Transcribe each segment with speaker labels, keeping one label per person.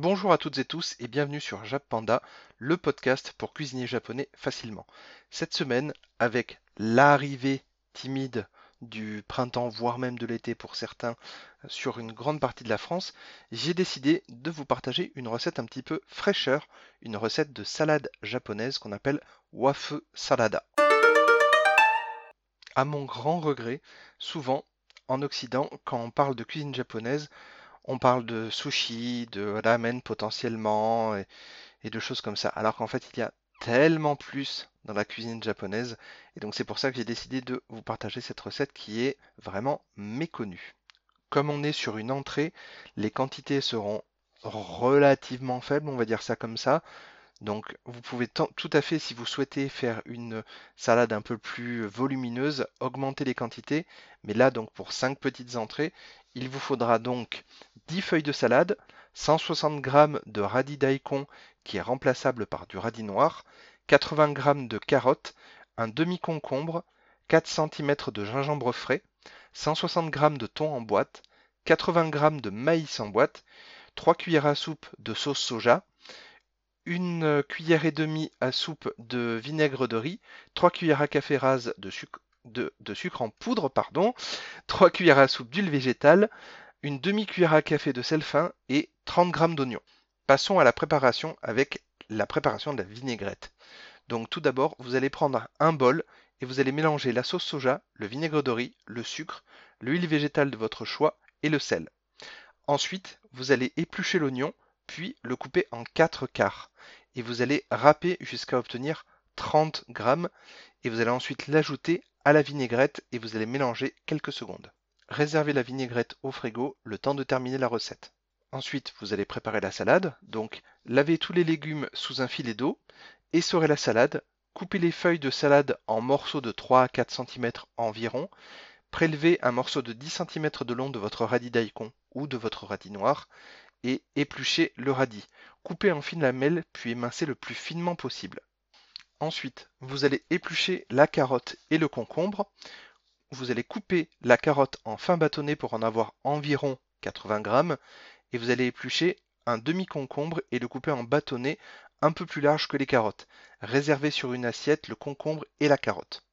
Speaker 1: Bonjour à toutes et tous et bienvenue sur Jap Panda, le podcast pour cuisiner japonais facilement. Cette semaine, avec l'arrivée timide du printemps, voire même de l'été pour certains, sur une grande partie de la France, j'ai décidé de vous partager une recette un petit peu fraîcheur, une recette de salade japonaise qu'on appelle wafu salada. À mon grand regret, souvent en Occident, quand on parle de cuisine japonaise, on parle de sushi, de ramen potentiellement et, de choses comme ça. Alors qu'en fait, il y a tellement plus dans la cuisine japonaise. Et donc c'est pour ça que j'ai décidé de vous partager cette recette qui est vraiment méconnue. Comme on est sur une entrée, les quantités seront relativement faibles, on va dire ça comme ça. Donc vous pouvez tout à fait, si vous souhaitez faire une salade un peu plus volumineuse, augmenter les quantités. Mais là, donc pour 5 petites entrées, il vous faudra donc 10 feuilles de salade, 160 g de radis daikon qui est remplaçable par du radis noir, 80 g de carottes, un demi-concombre, 4 cm de gingembre frais, 160 g de thon en boîte, 80 g de maïs en boîte, 3 cuillères à soupe de sauce soja, une cuillère et demie à soupe de vinaigre de riz, 3 cuillères à café rase de sucre, de, sucre en poudre, pardon, 3 cuillères à soupe d'huile végétale, une demi-cuillère à café de sel fin et 30 g d'oignons. Passons à la préparation avec la préparation de la vinaigrette. Donc tout d'abord, vous allez prendre un bol et vous allez mélanger la sauce soja, le vinaigre de riz, le sucre, l'huile végétale de votre choix et le sel. Ensuite, vous allez éplucher l'oignon, puis le couper en 4 quarts et vous allez râper jusqu'à obtenir 30 grammes et vous allez ensuite l'ajouter à la vinaigrette et vous allez mélanger quelques secondes. Réservez la vinaigrette au frigo le temps de terminer la recette. Ensuite, vous allez préparer la salade. Donc, lavez tous les légumes sous un filet d'eau, essorez la salade, coupez les feuilles de salade en morceaux de 3 à 4 cm environ, prélevez un morceau de 10 cm de long de votre radis daikon ou de votre radis noir et épluchez le radis. Coupez en fines lamelles puis émincez le plus finement possible. Ensuite, vous allez éplucher la carotte et le concombre. Vous allez couper la carotte en fin bâtonnet pour en avoir environ 80 grammes et vous allez éplucher un demi-concombre et le couper en bâtonnet un peu plus large que les carottes. Réservez sur une assiette le concombre et la carotte.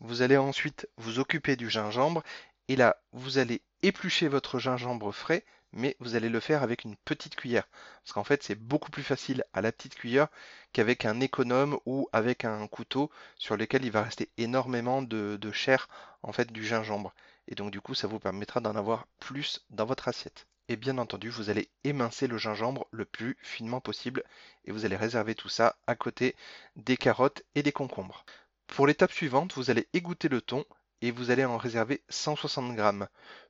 Speaker 1: Vous allez ensuite vous occuper du gingembre et là, vous allez éplucher votre gingembre frais mais vous allez le faire avec une petite cuillère. Parce qu'en fait, c'est beaucoup plus facile à la petite cuillère qu'avec un économe ou avec un couteau sur lequel il va rester énormément de, chair, en fait, du gingembre. Et donc, du coup, ça vous permettra d'en avoir plus dans votre assiette. Et bien entendu, vous allez émincer le gingembre le plus finement possible et vous allez réserver tout ça à côté des carottes et des concombres. Pour l'étape suivante, vous allez égoutter le thon et vous allez en réserver 160 grammes.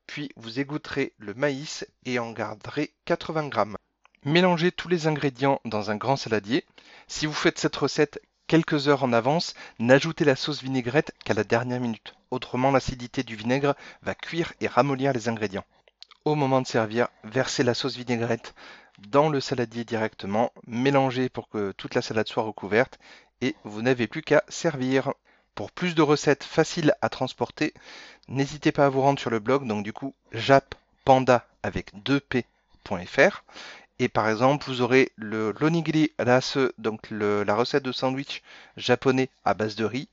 Speaker 1: Puis vous égoutterez le maïs et en garderez 80 grammes. Mélangez tous les ingrédients dans un grand saladier. Si vous faites cette recette quelques heures en avance, n'ajoutez la sauce vinaigrette qu'à la dernière minute. Autrement, l'acidité du vinaigre va cuire et ramollir les ingrédients. Au moment de servir, versez la sauce vinaigrette dans le saladier directement, mélangez pour que toute la salade soit recouverte et vous n'avez plus qu'à servir. Pour plus de recettes faciles à transporter, n'hésitez pas à vous rendre sur le blog, donc du coup jappanda avec 2p.fr. Et par exemple, vous aurez le l'onigiri rase, donc la recette de sandwich japonais à base de riz,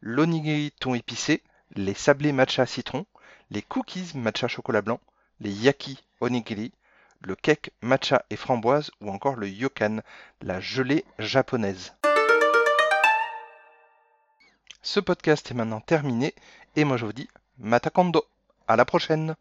Speaker 1: l'onigiri thon épicé, les sablés matcha citron, les cookies matcha chocolat blanc, les yaki onigiri, le cake matcha et framboise ou encore le yokan, la gelée japonaise. Ce podcast est maintenant terminé et moi je vous dis Matakondo. À la prochaine